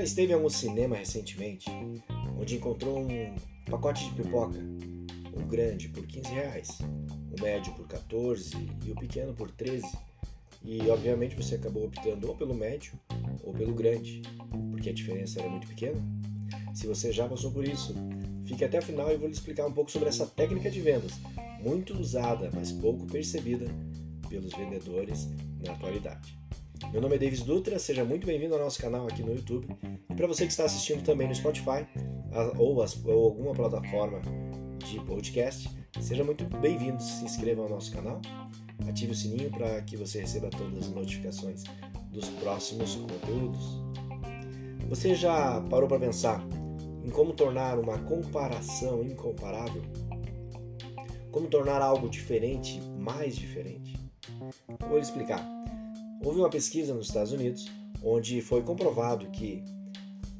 já esteve em algum cinema recentemente onde encontrou um pacote de pipoca, o grande por 15 reais, o médio por 14 e o pequeno por 13? E obviamente você acabou optando ou pelo médio ou pelo grande, porque a diferença era muito pequena? Se você já passou por isso, fique até o final e vou lhe explicar um pouco sobre essa técnica de vendas, muito usada, mas pouco percebida pelos vendedores na atualidade. Meu nome é Davis Dutra, seja muito bem-vindo ao nosso canal aqui no YouTube. E para você que está assistindo também no Spotify ou, as, ou alguma plataforma de podcast, seja muito bem-vindo. Se inscreva no nosso canal, ative o sininho para que você receba todas as notificações dos próximos conteúdos. Você já parou para pensar em como tornar uma comparação incomparável? Como tornar algo diferente mais diferente? Vou explicar. Houve uma pesquisa nos Estados Unidos onde foi comprovado que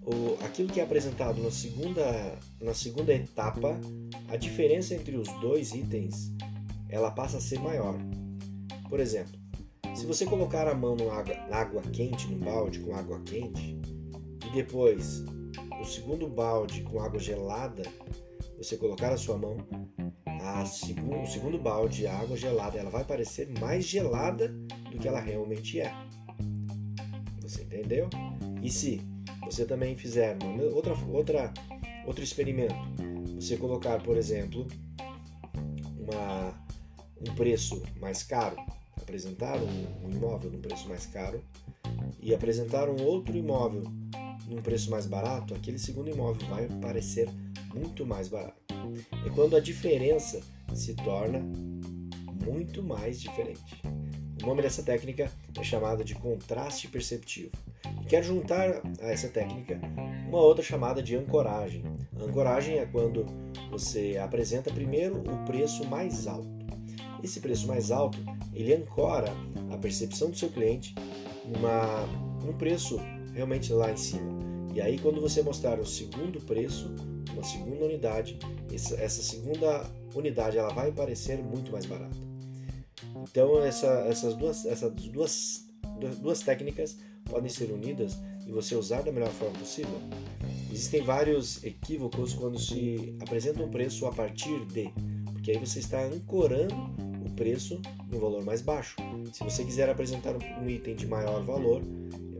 o, aquilo que é apresentado na segunda, na segunda etapa, a diferença entre os dois itens ela passa a ser maior. Por exemplo, se você colocar a mão na água, água quente, num balde com água quente, e depois o segundo balde com água gelada, você colocar a sua mão, a o segundo balde, a água gelada, ela vai parecer mais gelada do que ela realmente é. Você entendeu? E se você também fizer uma, outra, outra, outro experimento, você colocar, por exemplo, uma, um preço mais caro, apresentar um, um imóvel num preço mais caro e apresentar um outro imóvel num preço mais barato, aquele segundo imóvel vai parecer muito mais barato. É quando a diferença se torna muito mais diferente. O nome dessa técnica é chamada de contraste perceptivo. Quero juntar a essa técnica uma outra chamada de ancoragem. A ancoragem é quando você apresenta primeiro o preço mais alto. Esse preço mais alto ele ancora a percepção do seu cliente uma, um preço realmente lá em cima. E aí, quando você mostrar o segundo preço, uma segunda unidade, essa, essa segunda unidade ela vai parecer muito mais barata. Então, essa, essas, duas, essas duas, duas técnicas podem ser unidas e você usar da melhor forma possível. Existem vários equívocos quando se apresenta um preço a partir de, porque aí você está ancorando o preço no valor mais baixo. Se você quiser apresentar um item de maior valor,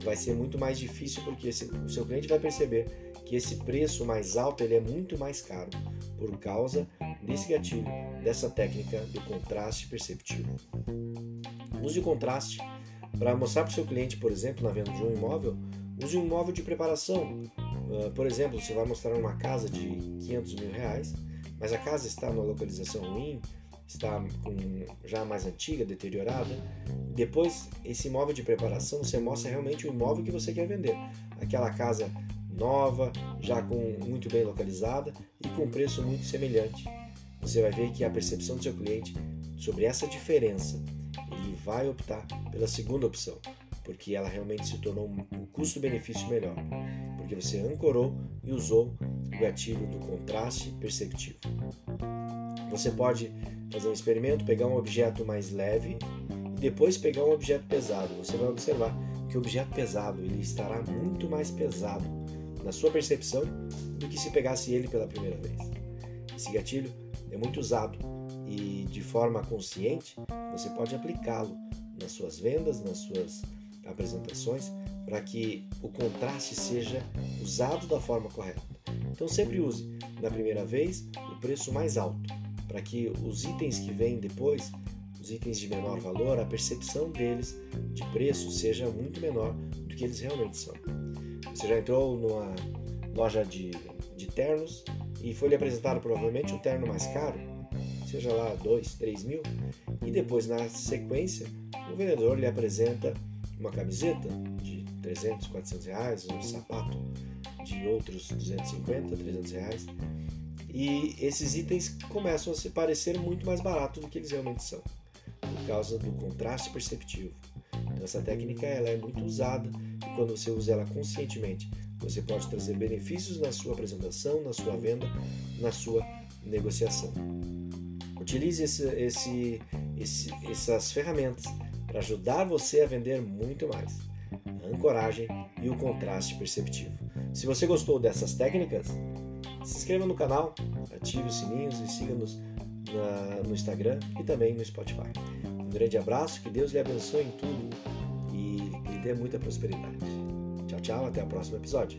vai ser muito mais difícil porque esse, o seu cliente vai perceber que esse preço mais alto ele é muito mais caro por causa desse gatilho, dessa técnica do contraste perceptivo. Use o contraste para mostrar para o seu cliente, por exemplo, na venda de um imóvel, use um imóvel de preparação. Uh, por exemplo, você vai mostrar uma casa de 500 mil reais, mas a casa está numa localização ruim, está com, já mais antiga, deteriorada. Depois, esse imóvel de preparação, você mostra realmente o imóvel que você quer vender. Aquela casa nova, já com muito bem localizada e com preço muito semelhante. Você vai ver que a percepção do seu cliente sobre essa diferença, ele vai optar pela segunda opção, porque ela realmente se tornou um custo-benefício melhor, porque você ancorou e usou o gatilho do contraste perceptivo. Você pode fazer um experimento, pegar um objeto mais leve e depois pegar um objeto pesado. Você vai observar que o objeto pesado ele estará muito mais pesado na sua percepção do que se pegasse ele pela primeira vez. Esse gatilho é muito usado e de forma consciente você pode aplicá-lo nas suas vendas, nas suas apresentações, para que o contraste seja usado da forma correta. Então sempre use na primeira vez o preço mais alto para que os itens que vêm depois, os itens de menor valor, a percepção deles de preço seja muito menor do que eles realmente são. Você já entrou numa loja de, de ternos e foi lhe apresentado provavelmente um terno mais caro, seja lá 2, 3 mil, e depois na sequência o vendedor lhe apresenta uma camiseta de 300, 400 reais, um sapato de outros 250, 300 reais, e esses itens começam a se parecer muito mais baratos do que eles realmente são, por causa do contraste perceptivo. Então, essa técnica ela é muito usada quando você usa ela conscientemente, você pode trazer benefícios na sua apresentação, na sua venda, na sua negociação. Utilize esse, esse, esse, essas ferramentas para ajudar você a vender muito mais. ancoragem e o contraste perceptivo. Se você gostou dessas técnicas, se inscreva no canal, ative os sininhos e siga-nos no Instagram e também no Spotify. Um grande abraço, que Deus lhe abençoe em tudo dê muita prosperidade. Tchau, tchau, até o próximo episódio.